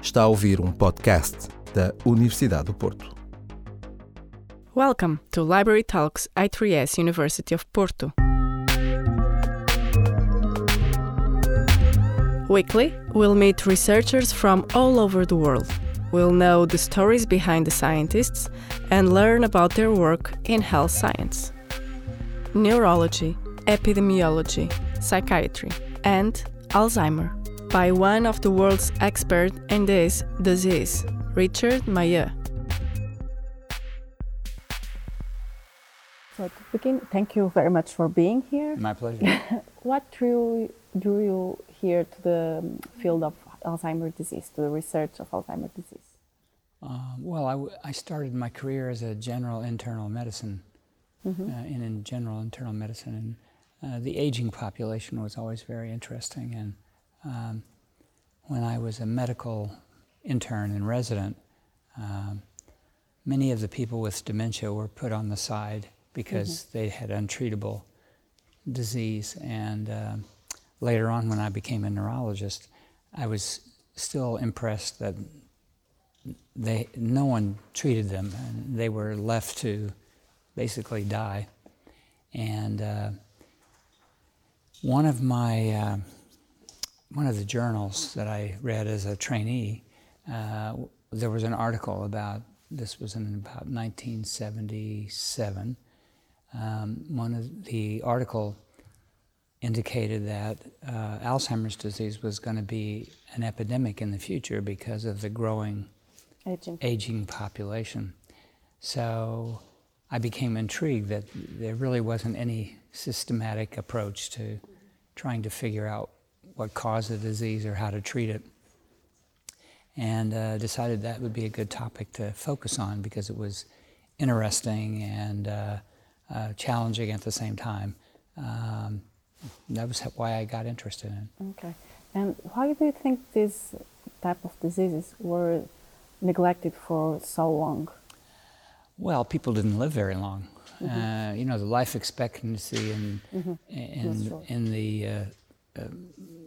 Está a ouvir um podcast da Universidade do Porto. Welcome to Library Talks I3S University of Porto. Weekly, we'll meet researchers from all over the world. We'll know the stories behind the scientists and learn about their work in health science. Neurology, epidemiology, psychiatry, and Alzheimer by one of the world's experts in this disease, Richard Mayeux. So to begin, thank you very much for being here. My pleasure. what drew, drew you here to the field of Alzheimer's disease, to the research of Alzheimer's disease? Um, well, I, w- I started my career as a general internal medicine, Mm-hmm. uh, in, in general internal medicine, and uh, the aging population was always very interesting. And um, when I was a medical intern and resident, um, many of the people with dementia were put on the side because they had untreatable disease. And um later on, when I became a neurologist, I was still impressed that they no one treated them, and they were left to basically die. And uh, one of my uh, one of the journals that I read as a trainee, uh, there was an article about this was in about 1977. Um, one of the article indicated that uh, Alzheimer's disease was going to be an epidemic in the future because of the growing Aging. aging population. So I became intrigued that there really wasn't any systematic approach to trying to figure out what caused the disease or how to treat it. And uh, decided that would be a good topic to focus on because it was interesting and uh, uh, challenging at the same time. Um, that was why I got interested in it. Okay. And why do you think these type of diseases were neglected for so long? Well, people didn't live very long. Uh, you know, the life expectancy in That's in in the uh, uh,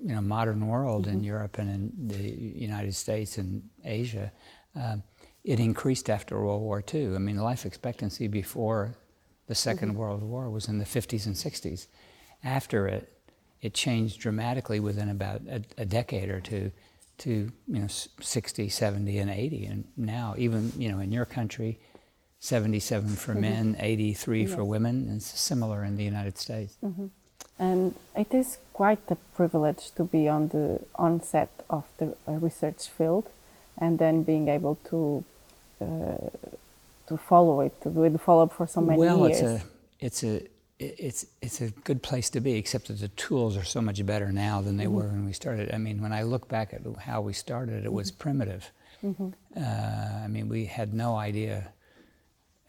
you know modern world in Europe and in the United States and Asia, uh, it increased after World War II. I mean, life expectancy before the 2nd World War was in the 50s and 60s. After it, it changed dramatically within about a, a decade or two to you know 60, 70, and 80. And now, even you know, in your country, 77 for men, 83 for women. And it's similar in the United States. And it is quite a privilege to be on the onset of the uh, research field, and then being able to uh, to follow it, to do the follow up for so many well, years. it's a it's a it's it's a good place to be, except that the tools are so much better now than they Mm-hmm. were when we started. I mean, when I look back at how we started, it was Mm-hmm. primitive. Uh, I mean, we had no idea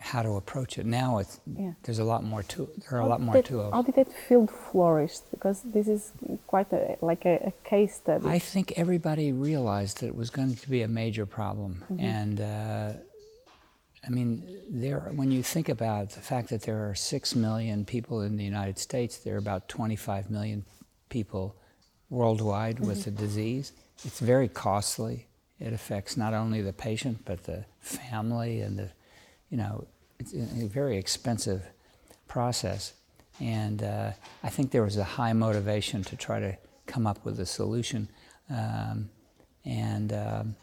how to approach it. Now it's Yeah. there's a lot more to there are a lot more that- to it. How did that field flourish? Because this is quite a, like a, a case study. I think everybody realized that it was going to be a major problem, and uh, I mean, there. When you think about the fact that there are six million people in the United States, there are about 25 million people worldwide with the disease. It's very costly. It affects not only the patient but the family and the, you know, it's a very expensive process. And uh, I think there was a high motivation to try to come up with a solution. Um, and um,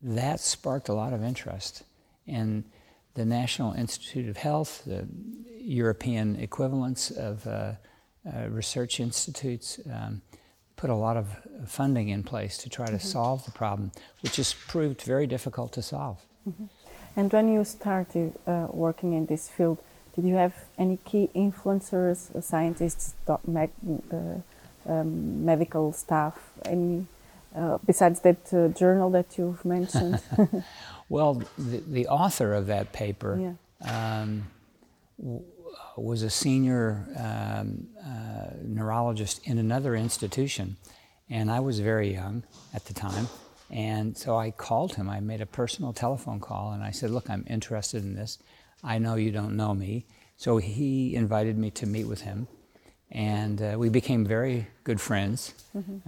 that sparked a lot of interest. And the National Institute of Health, the European equivalents of uh, uh, research institutes, um, put a lot of funding in place to try to solve the problem, which has proved very difficult to solve. And when you started uh, working in this field, did you have any key influencers, uh, scientists, doc- med- uh, um, medical staff, any uh, besides that uh, journal that you've mentioned? Well, the, the author of that paper Yeah. um, w- was a senior um, uh, neurologist in another institution, and I was very young at the time. And so I called him. I made a personal telephone call, and I said, "Look, I'm interested in this. I know you don't know me." So he invited me to meet with him, And uh, we became very good friends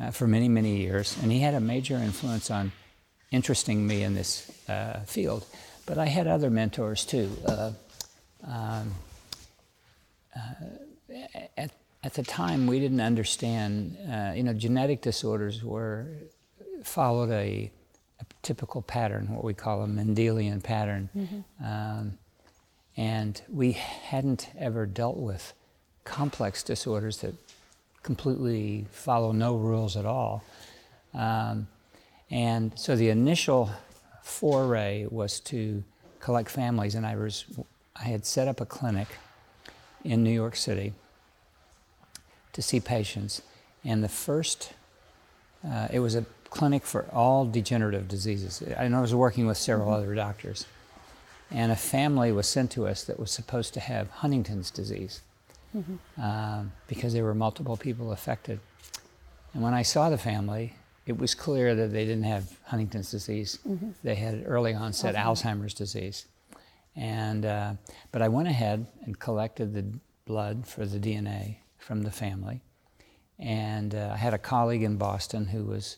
uh, for many, many years. And he had a major influence on interesting me in this uh, field. But I had other mentors too. Uh, um, uh, at, at the time, we didn't understand, uh, you know, genetic disorders were followed a, a, typical pattern, what we call a Mendelian pattern. Mm-hmm. Um, and we hadn't ever dealt with complex disorders that completely follow no rules at all. Um, and so the initial foray was to collect families, and I was I had set up a clinic in New York City to see patients, and the first uh, it was a clinic for all degenerative diseases. I know I was working with several mm-hmm. other doctors, and a family was sent to us that was supposed to have Huntington's disease mm-hmm. um, because there were multiple people affected. And when I saw the family, it was clear that they didn't have Huntington's disease. Mm-hmm. They had early onset Alzheimer's disease. And, uh, but I went ahead and collected the blood for the DNA from the family. And uh, I had a colleague in Boston who was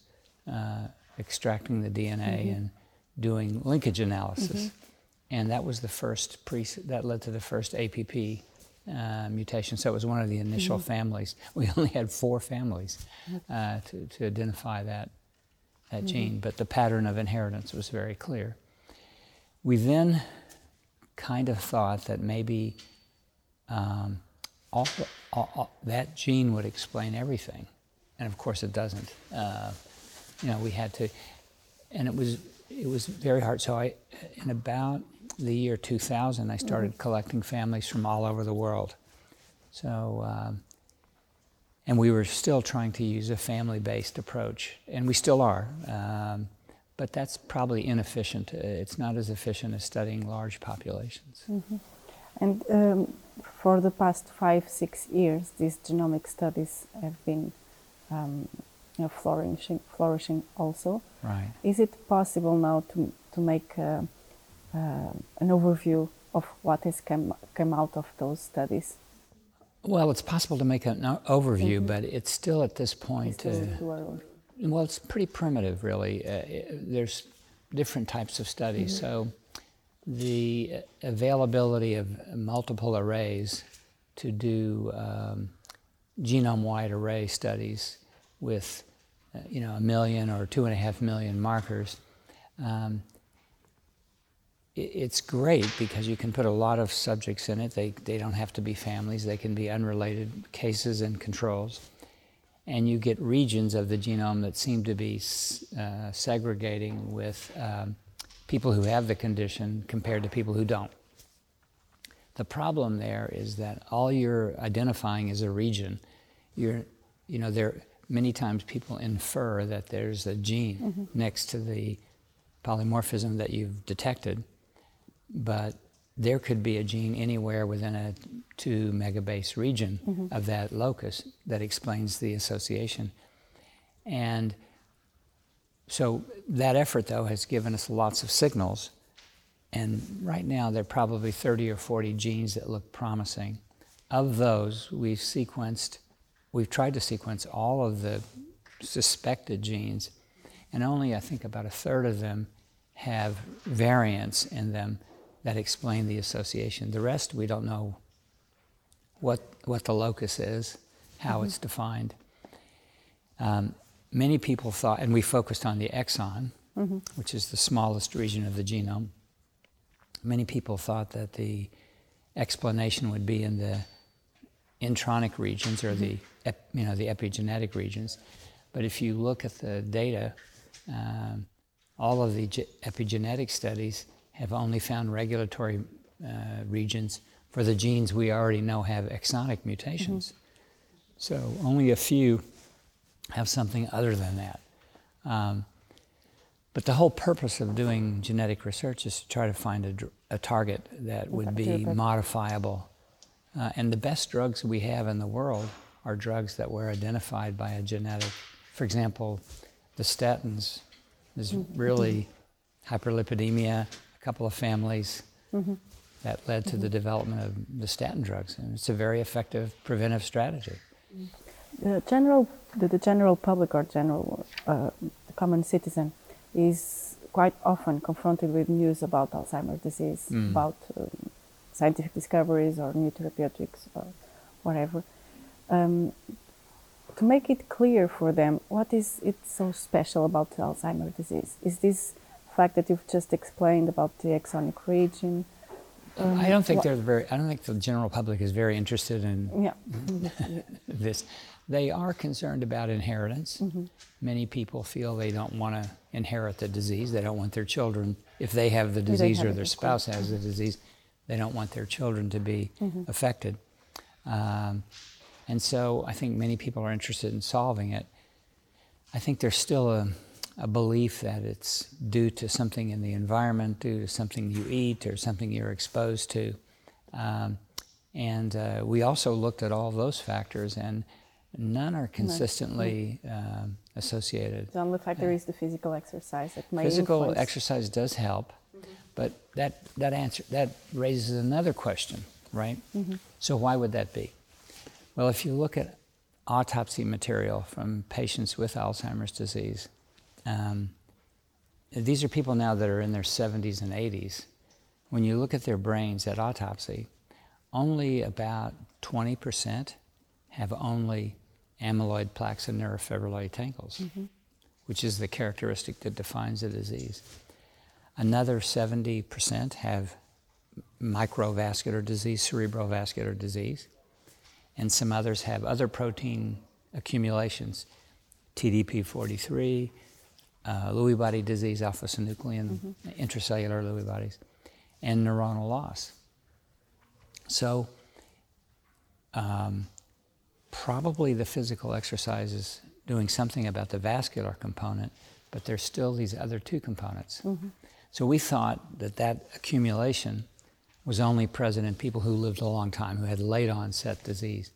uh, extracting the DNA mm-hmm. and doing linkage analysis. Mm-hmm. And that was the first, pre- that led to the first APP uh, mutation. So it was one of the initial mm-hmm. families. We only had four families uh, to, to identify that, that mm-hmm. gene, but the pattern of inheritance was very clear. We then kind of thought that maybe um, all, all, all, that gene would explain everything. And of course it doesn't. Uh, you know, we had to, and it was, it was very hard. So I, in about the year 2000, I started mm-hmm. collecting families from all over the world. So, um, and we were still trying to use a family based approach, and we still are. Um, but that's probably inefficient. It's not as efficient as studying large populations. Mm-hmm. And um, for the past five, six years, these genomic studies have been um, you know, flourishing, flourishing also. Right. Is it possible now to, to make uh, uh, an overview of what has come, come out of those studies? Well, it's possible to make an overview, mm-hmm. but it's still at this point. Uh, well, it's pretty primitive, really. Uh, it, there's different types of studies. Mm-hmm. So, the availability of multiple arrays to do um, genome-wide array studies with, uh, you know, a million or two and a half million markers um, it's great because you can put a lot of subjects in it. They, they don't have to be families, they can be unrelated cases and controls. And you get regions of the genome that seem to be uh, segregating with um, people who have the condition compared to people who don't. The problem there is that all you're identifying is a region. You're, you know, there many times people infer that there's a gene mm-hmm. next to the polymorphism that you've detected but there could be a gene anywhere within a two megabase region mm-hmm. of that locus that explains the association. And so that effort, though, has given us lots of signals. And right now, there are probably 30 or 40 genes that look promising. Of those, we've sequenced, we've tried to sequence all of the suspected genes, and only I think about a third of them have variants in them that explain the association. The rest, we don't know what, what the locus is, how mm-hmm. it's defined. Um, many people thought, and we focused on the exon, mm-hmm. which is the smallest region of the genome. Many people thought that the explanation would be in the intronic regions or the mm-hmm. you know the epigenetic regions. But if you look at the data, um, all of the epigenetic studies have only found regulatory uh, regions for the genes we already know have exonic mutations. Mm-hmm. So only a few have something other than that. Um, but the whole purpose of doing genetic research is to try to find a, a target that would be modifiable. Uh, and the best drugs we have in the world are drugs that were identified by a genetic. For example, the statins is mm-hmm. really hyperlipidemia, a couple of families mm-hmm. that led to mm-hmm. the development of the statin drugs. And it's a very effective preventive strategy. The general, the, the general public or general uh, common citizen is quite often confronted with news about Alzheimer's disease, Mm. about um, scientific discoveries or new therapeutics or whatever. Um, to make it clear for them, what is it so special about Alzheimer's disease? Is this fact that you've just explained about the exonic region? Um, I don't think they're very. I don't think the general public is very interested in Yeah. this. They are concerned about inheritance. Mm-hmm. Many people feel they don't want to inherit the disease. They don't want their children, if they have the disease have or their spouse has the disease, they don't want their children to be Mm-hmm. affected. Um, and so I think many people are interested in solving it. I think there's still a, a belief that it's due to something in the environment, due to something you eat or something you're exposed to. Um, and uh, we also looked at all those factors, and none are consistently um, associated. The only factor is the physical exercise Physical influence. exercise does help, but that, that answer that raises another question, right? So why would that be? Well, if you look at autopsy material from patients with Alzheimer's disease, um, these are people now that are in their 70s and 80s. When you look at their brains at autopsy, only about 20% have only amyloid plaques and neurofibrillary tangles, which is the characteristic that defines the disease. Another 70% have microvascular disease, cerebrovascular disease, and some others have other protein accumulations, TDP43, uh, Lewy body disease, alpha synuclein, intracellular Lewy bodies, and neuronal loss. So, um, probably the physical exercise is doing something about the vascular component, but there's still these other two components. So we thought that that accumulation was only present in people who lived a long time, who had late onset disease.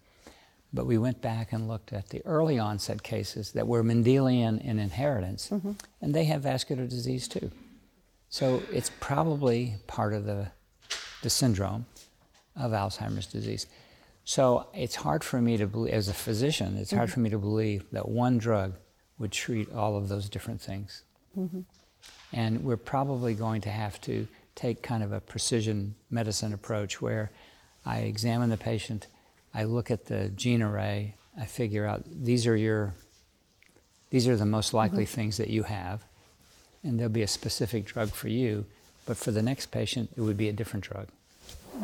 But we went back and looked at the early onset cases that were Mendelian in inheritance, mm-hmm. and they have vascular disease too. So it's probably part of the, the syndrome of Alzheimer's disease. So it's hard for me to believe, as a physician, it's hard mm-hmm. for me to believe that one drug would treat all of those different things. Mm-hmm. And we're probably going to have to take kind of a precision medicine approach where I examine the patient, I look at the gene array, I figure out these are your, these are the most likely mm-hmm. things that you have, and there'll be a specific drug for you, but for the next patient, it would be a different drug.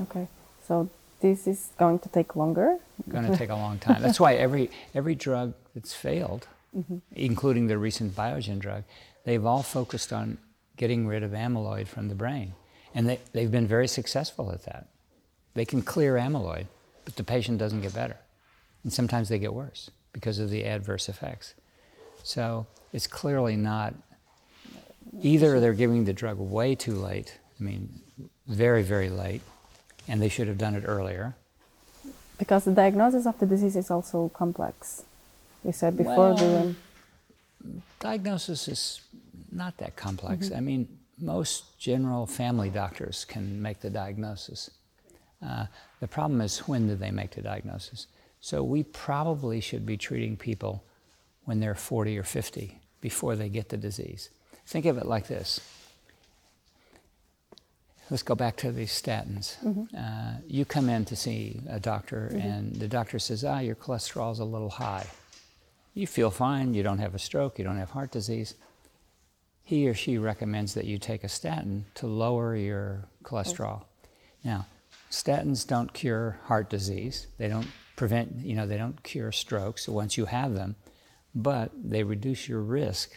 Okay, so this is going to take longer. Going to take a long time. That's why every every drug that's failed, mm-hmm. including the recent Biogen drug, they've all focused on getting rid of amyloid from the brain, and they they've been very successful at that. They can clear amyloid, but the patient doesn't get better, and sometimes they get worse because of the adverse effects. So it's clearly not. Either they're giving the drug way too late. I mean, very very late, and they should have done it earlier. Because the diagnosis of the disease is also complex. You said before Well, the diagnosis is not that complex. I mean, most general family doctors can make the diagnosis. Uh, the problem is when do they make the diagnosis? So we probably should be treating people when they're 40 or 50 before they get the disease. Think of it like this. Let's go back to these statins. Uh, you come in to see a doctor, and the doctor says, Ah, your cholesterol's a little high. You feel fine, you don't have a stroke, you don't have heart disease. He or she recommends that you take a statin to lower your cholesterol. Now, statins don't cure heart disease. They don't prevent, you know, they don't cure strokes once you have them, but they reduce your risk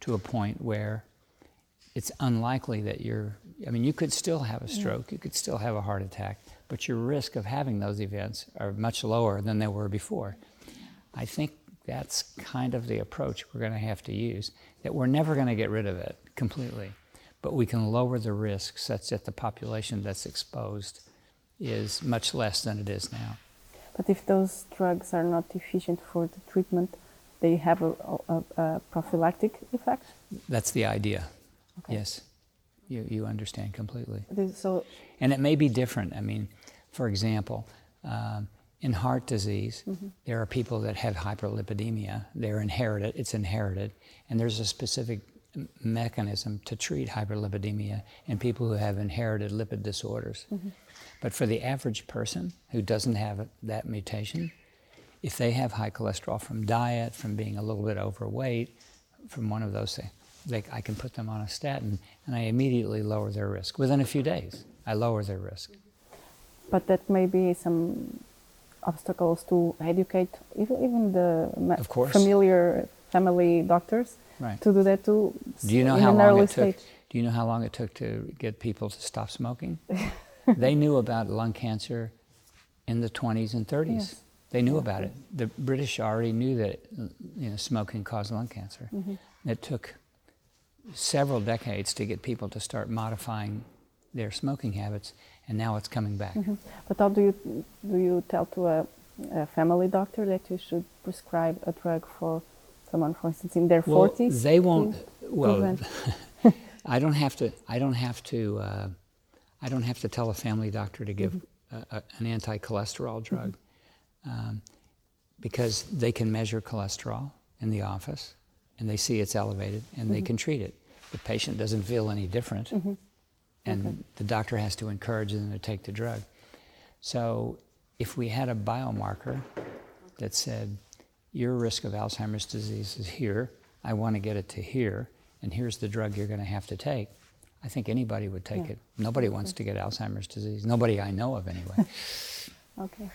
to a point where it's unlikely that you're, I mean, you could still have a stroke, you could still have a heart attack, but your risk of having those events are much lower than they were before. I think that's kind of the approach we're going to have to use. That we're never going to get rid of it completely, but we can lower the risk such that the population that's exposed is much less than it is now. But if those drugs are not efficient for the treatment, they have a, a, a prophylactic effect. That's the idea. Okay. Yes, you, you understand completely. So And it may be different. I mean, for example, um, in heart disease, Mm-hmm. there are people that have hyperlipidemia. They're inherited, it's inherited, and there's a specific mechanism to treat hyperlipidemia in people who have inherited lipid disorders. Mm-hmm. But for the average person who doesn't have that mutation, if they have high cholesterol from diet, from being a little bit overweight, from one of those things, they, I can put them on a statin and I immediately lower their risk. Within a few days, I lower their risk. But that may be some obstacles to educate even, even the Of course. familiar family doctors Right. to do that too. Do you know in how long it took? stage. Do you know how long it took to get people to stop smoking? they knew about lung cancer in the 20s and 30s. Yes. They knew about it. The British already knew that you know smoking caused lung cancer. Mm-hmm. It took several decades to get people to start modifying their smoking habits, and now it's coming back. Mhm. But how do you do you tell to a, a family doctor that you should prescribe a drug for someone, for instance, in their Well, forties? they won't. Well, I don't have to. I don't have to. Uh, I don't have to tell a family doctor to give a, a, an anti-cholesterol drug, um, because they can measure cholesterol in the office, and they see it's elevated, and they can treat it. The patient doesn't feel any different, and the doctor has to encourage them to take the drug. So, if we had a biomarker that said, your risk of Alzheimer's disease is here, I want to get it to here, and here's the drug you're going to have to take, I think anybody would take Yeah. it. Nobody wants to get Alzheimer's disease. Nobody I know of, anyway. Okay.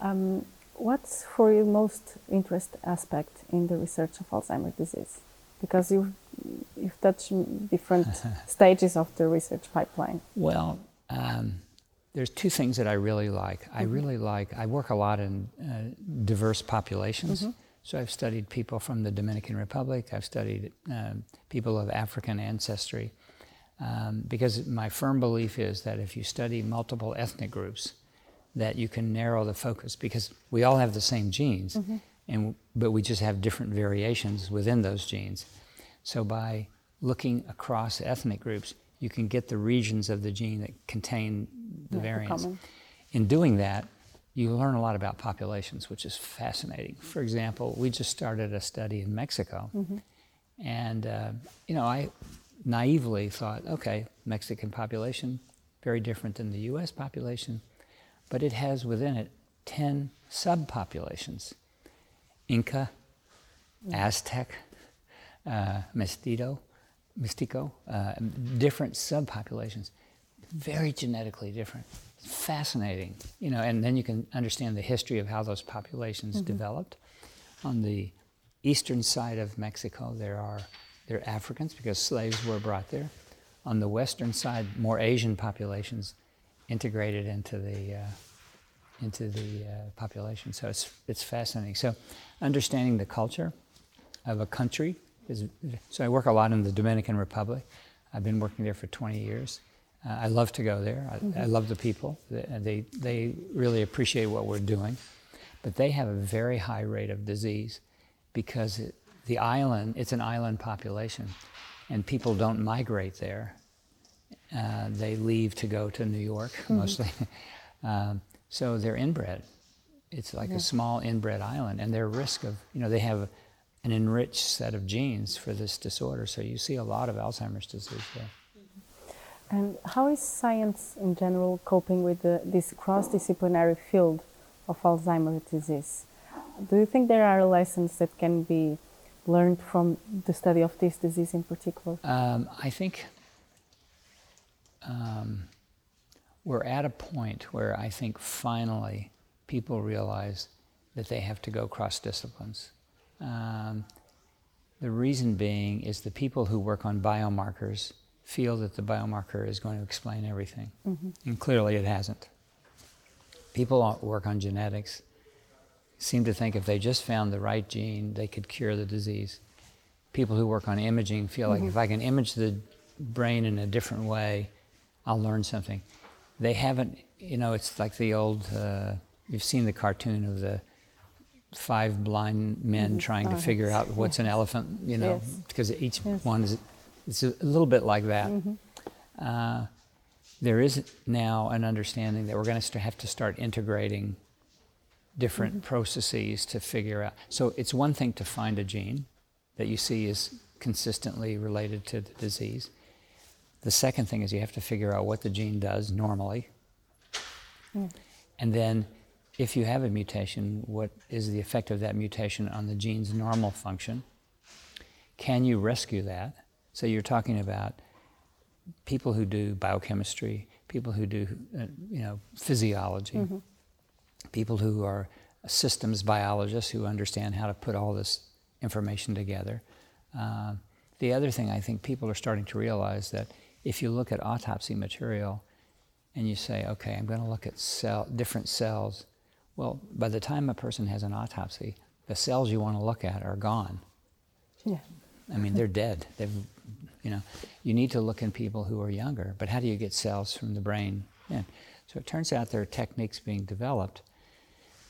Um, what's for you most interest aspect in the research of Alzheimer's disease? Because you've, you've touched different stages of the research pipeline. well, um, there's two things that I really like. I really like, I work a lot in uh, diverse populations. So I've studied people from the Dominican Republic, I've studied um, people of African ancestry. Um, because my firm belief is that if you study multiple ethnic groups, that you can narrow the focus because we all have the same genes, and but we just have different variations within those genes. So by looking across ethnic groups, you can get the regions of the gene that contain the Yeah, variants. In doing that, you learn a lot about populations, which is fascinating. For example, we just started a study in Mexico, and uh, you know, I naively thought, okay, Mexican population, very different than the U.S. population, but it has within it ten subpopulations: Inca, Aztec, uh, Mestizo, Mestico, uh, different subpopulations, very genetically different. Fascinating, you know, and then you can understand the history of how those populations developed. On the eastern side of Mexico, there are there are Africans because slaves were brought there. On the western side, more Asian populations integrated into the uh, into the uh, population. So it's it's fascinating. So understanding the culture of a country is. So I work a lot in the Dominican Republic. I've been working there for 20 years. Uh, I love to go there. I, I love the people. They, they they really appreciate what we're doing, but they have a very high rate of disease because it, the island it's an island population, and people don't migrate there. Uh, they leave to go to New York mostly. um, so they're inbred. It's like a small inbred island, and their risk of, you know, they have an enriched set of genes for this disorder. So you see a lot of Alzheimer's disease there. And how is science in general coping with the, this cross-disciplinary field of Alzheimer's disease? Do you think there are lessons that can be learned from the study of this disease in particular? Um, I think um, we're at a point where I think finally people realize that they have to go cross disciplines. Um, the reason being is the people who work on biomarkers feel that the biomarker is going to explain everything, and clearly it hasn't. People who work on genetics seem to think if they just found the right gene, they could cure the disease. People who work on imaging feel like if I can image the brain in a different way, I'll learn something. They haven't, you know, it's like the old, uh, you've seen the cartoon of the five blind men trying to figure out what's an elephant, you know, Yes. because each Yes. one is, it's a little bit like that. Mm-hmm. Uh, there is now an understanding that we're going to have to start integrating different mm-hmm. processes to figure out. So it's one thing to find a gene that you see is consistently related to the disease. The second thing is you have to figure out what the gene does normally. Mm. And then if you have a mutation, what is the effect of that mutation on the gene's normal function? Can you rescue that? So you're talking about people who do biochemistry, people who do, uh, you know, physiology, mm-hmm. people who are systems biologists who understand how to put all this information together. Uh, the other thing I think people are starting to realize that if you look at autopsy material and you say, okay, I'm going to look at cell, different cells, well, by the time a person has an autopsy, the cells you want to look at are gone. Yeah. I mean, they're dead. They've, you know, you need to look in people who are younger. But how do you get cells from the brain in? So it turns out there are techniques being developed.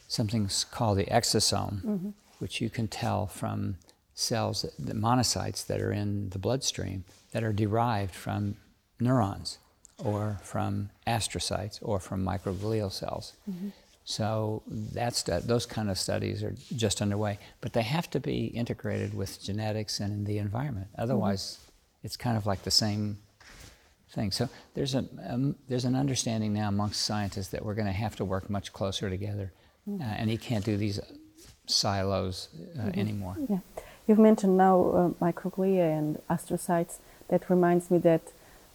Something's called the exosome, mm-hmm. which you can tell from cells, the monocytes that are in the bloodstream that are derived from neurons or from astrocytes or from microglial cells. Mm-hmm. So that's those kind of studies are just underway, but they have to be integrated with genetics and the environment. Otherwise, mm-hmm. it's kind of like the same thing. So there's a um, there's an understanding now amongst scientists that we're going to have to work much closer together, mm-hmm. uh, and you can't do these silos uh, mm-hmm. anymore. Yeah. You've mentioned now uh, microglia and astrocytes. That reminds me that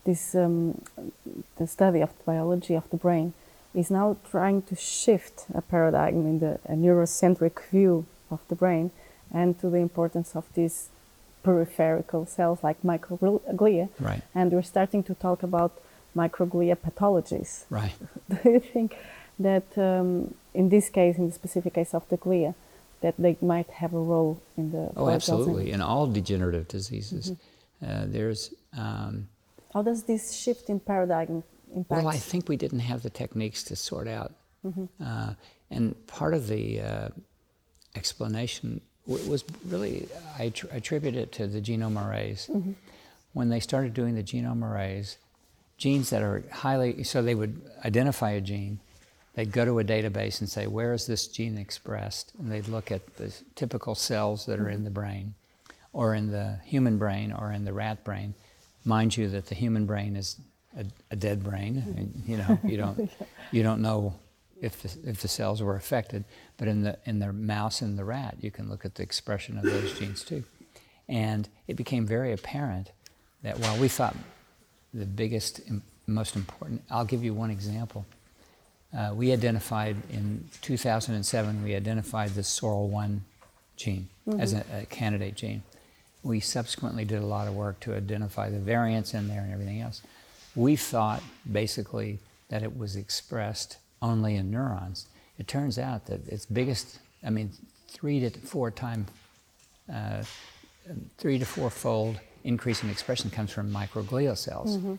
this um, the study of the biology of the brain is now trying to shift a paradigm in the neurocentric view of the brain and to the importance of these peripheral cells like microglia. Right. And we're starting to talk about microglia pathologies. Right. Do you think that um, in this case, in the specific case of the glia, that they might have a role in the oh absolutely in all degenerative diseases mm-hmm. uh, there's um, how does this shift in paradigm well i think we didn't have the techniques to sort out mm-hmm. uh, and part of the uh, explanation w- was really I tr- attribute it to the genome arrays mm-hmm. when they started doing the genome arrays genes that are highly so they would identify a gene they'd go to a database and say, where is this gene expressed? And they'd look at the typical cells that are in the brain, or in the human brain, or in the rat brain. Mind you, that the human brain is a, a dead brain. And, you know, you don't, you don't know if the, if the cells were affected. But in the, in the mouse and the rat, you can look at the expression of those genes too. And it became very apparent that while we thought the biggest, most important, I'll give you one example uh, we identified in 2007, we identified the SORL1 gene mm-hmm. as a, a, candidate gene. We subsequently did a lot of work to identify the variants in there and everything else. We thought basically that it was expressed only in neurons. It turns out that its biggest, I mean, three to four time, uh, three to four fold increase in expression comes from microglial cells. Mm-hmm.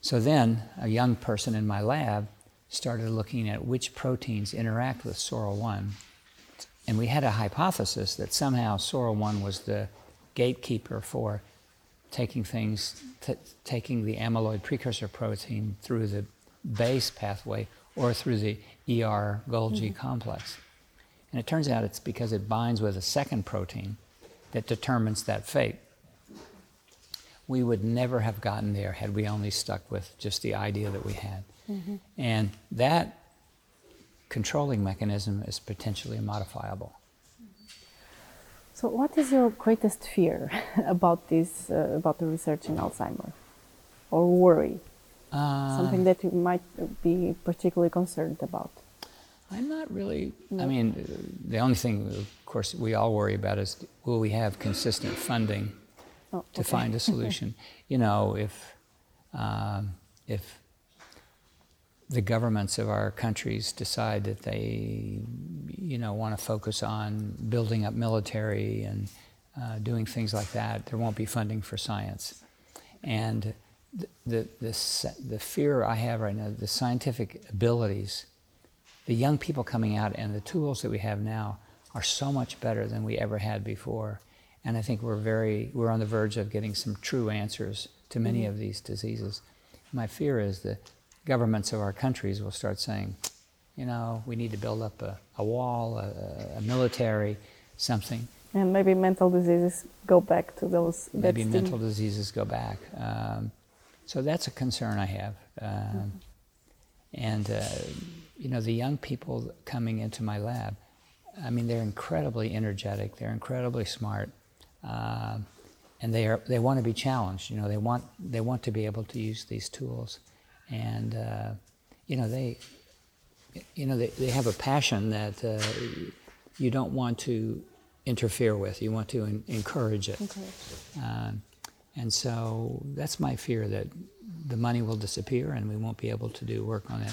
So then, a young person in my lab started looking at which proteins interact with SORL1. And we had a hypothesis that somehow SORL1 was the gatekeeper for taking things, t- taking the amyloid precursor protein through the base pathway or through the ER Golgi mm-hmm. complex. And it turns out it's because it binds with a second protein that determines that fate. We would never have gotten there had we only stuck with just the idea that we had. Mm-hmm. And that controlling mechanism is potentially modifiable. So, what is your greatest fear about this, uh, about the research in Alzheimer, or worry? Uh, Something that you might be particularly concerned about? I'm not really. No. I mean, the only thing, of course, we all worry about is will we have consistent funding oh, to okay. find a solution? you know, if um, if the governments of our countries decide that they, you know, want to focus on building up military and uh, doing things like that, there won't be funding for science. And the, the, the, the fear I have right now, the scientific abilities, the young people coming out and the tools that we have now are so much better than we ever had before. And I think we're very, we're on the verge of getting some true answers to many mm-hmm. of these diseases. My fear is that governments of our countries will start saying, You know, we need to build up a, a wall, a, a military, something. And maybe mental diseases go back to those. Maybe mental diseases go back. Um, so that's a concern I have. Um, mm-hmm. And, uh, you know, the young people coming into my lab, I mean, they're incredibly energetic, they're incredibly smart, uh, and they, are, they want to be challenged. You know, they want, they want to be able to use these tools. And, uh, you know, they, you know, they, they have a passion that uh, you don't want to interfere with. You want to in, encourage it. Okay. Um, and so that's my fear that the money will disappear and we won't be able to do work on it.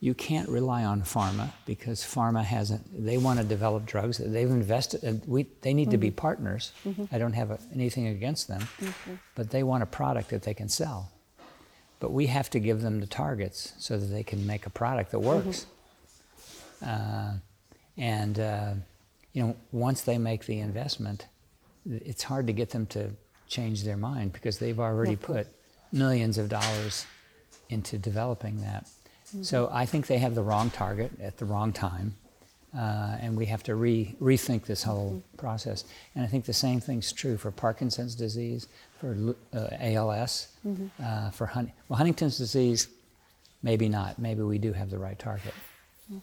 You can't rely on pharma because pharma hasn't, they want to develop drugs. They've invested, and we, they need mm-hmm. to be mm-hmm. partners. Mm-hmm. I don't have a, anything against them, mm-hmm. but they want a product that they can sell. But we have to give them the targets so that they can make a product that works. Mm-hmm. Uh, and, uh, you know, once they make the investment, it's hard to get them to change their mind because they've already put millions of dollars into developing that. Mm-hmm. So I think they have the wrong target at the wrong time. Uh, and we have to re- rethink this whole mm-hmm. process. And I think the same thing's true for Parkinson's disease, for uh, ALS, mm-hmm. uh, for Hun- well, Huntington's disease. Maybe not. Maybe we do have the right target. Okay.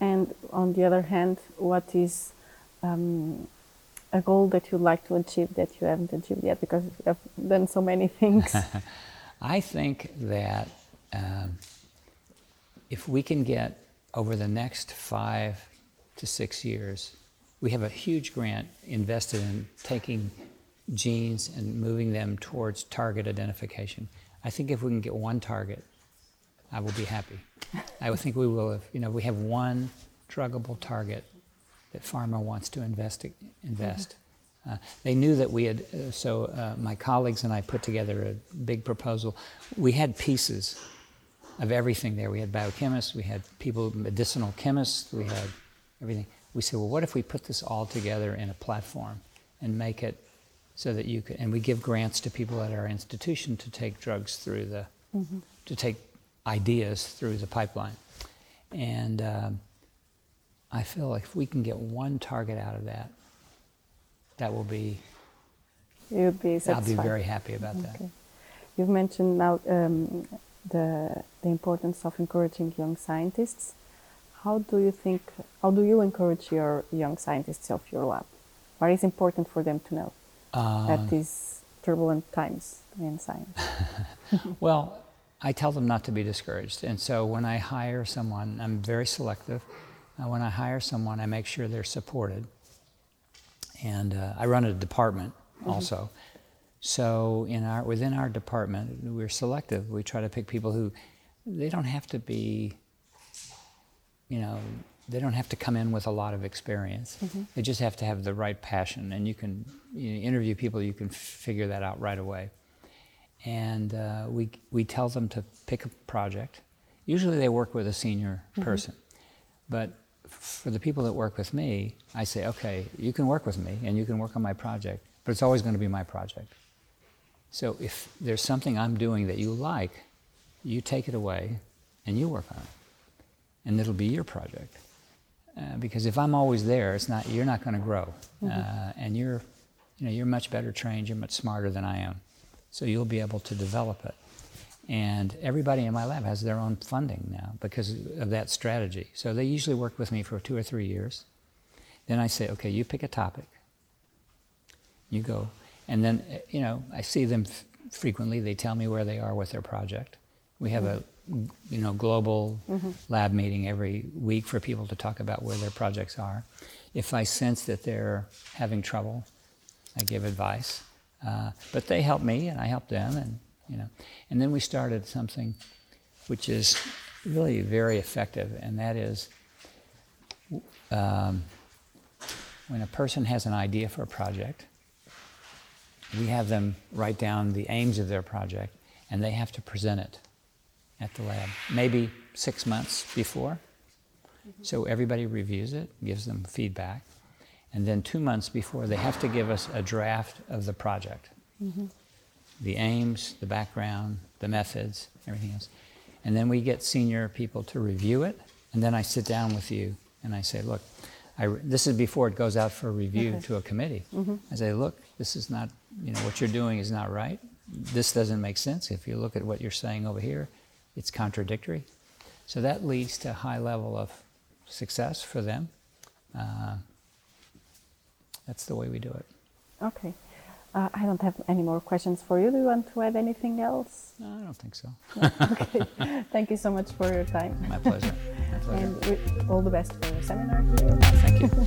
And on the other hand, what is um, a goal that you'd like to achieve that you haven't achieved yet because you have done so many things? I think that um, if we can get over the next five to six years, we have a huge grant invested in taking genes and moving them towards target identification. I think if we can get one target, I will be happy. I think we will have, you know, we have one druggable target that pharma wants to invest. invest. Mm-hmm. Uh, they knew that we had, uh, so uh, my colleagues and I put together a big proposal. We had pieces of everything there. We had biochemists, we had people, medicinal chemists, we had everything. We said, well, what if we put this all together in a platform and make it so that you could, and we give grants to people at our institution to take drugs through the, mm-hmm. to take ideas through the pipeline. And um, I feel like if we can get one target out of that, that will be. You would be satisfied. I'll be very happy about okay. that. You've mentioned now um, the the importance of encouraging young scientists. How do you think? How do you encourage your young scientists of your lab? What is important for them to know um, at these turbulent times in science? well, I tell them not to be discouraged, and so when I hire someone, I'm very selective. Uh, when I hire someone, I make sure they're supported. And uh, I run a department mm-hmm. also. So in our, within our department, we're selective. We try to pick people who, they don't have to be, you know, they don't have to come in with a lot of experience. Mm-hmm. They just have to have the right passion. And you can you know, interview people, you can figure that out right away. And uh, we, we tell them to pick a project. Usually they work with a senior mm-hmm. person. But for the people that work with me, I say, okay, you can work with me and you can work on my project, but it's always going to be my project. So if there's something I'm doing that you like, you take it away and you work on it. And it'll be your project. Uh, because if I'm always there, it's not, you're not going to grow. Mm-hmm. Uh, and you're, you know, you're much better trained, you're much smarter than I am. So you'll be able to develop it. And everybody in my lab has their own funding now because of that strategy. So they usually work with me for two or three years. Then I say, okay, you pick a topic. You go. And then, you know, I see them f- frequently. They tell me where they are with their project. We have a, you know, global mm-hmm. lab meeting every week for people to talk about where their projects are. If I sense that they're having trouble, I give advice. Uh, but they help me and I help them and you know. And then we started something which is really very effective, and that is um, when a person has an idea for a project, we have them write down the aims of their project, and they have to present it at the lab, maybe six months before. Mm-hmm. So everybody reviews it, gives them feedback, and then two months before, they have to give us a draft of the project. Mm-hmm the aims, the background, the methods, everything else. And then we get senior people to review it And then I sit down with you and I say, look, I, this is before it goes out for review Okay. to a committee. Mm-hmm. I say, look, this is not, you know, what you're doing is not right. This doesn't make sense. If you look at what you're saying over here, it's contradictory. So that leads to a high level of success for them. Uh, that's the way we do it. Okay. Uh, I don't have any more questions for you. Do you want to add anything else? No, I don't think so. okay. Thank you so much for your time. My pleasure. My pleasure. And all the best for your seminar here. Thank you.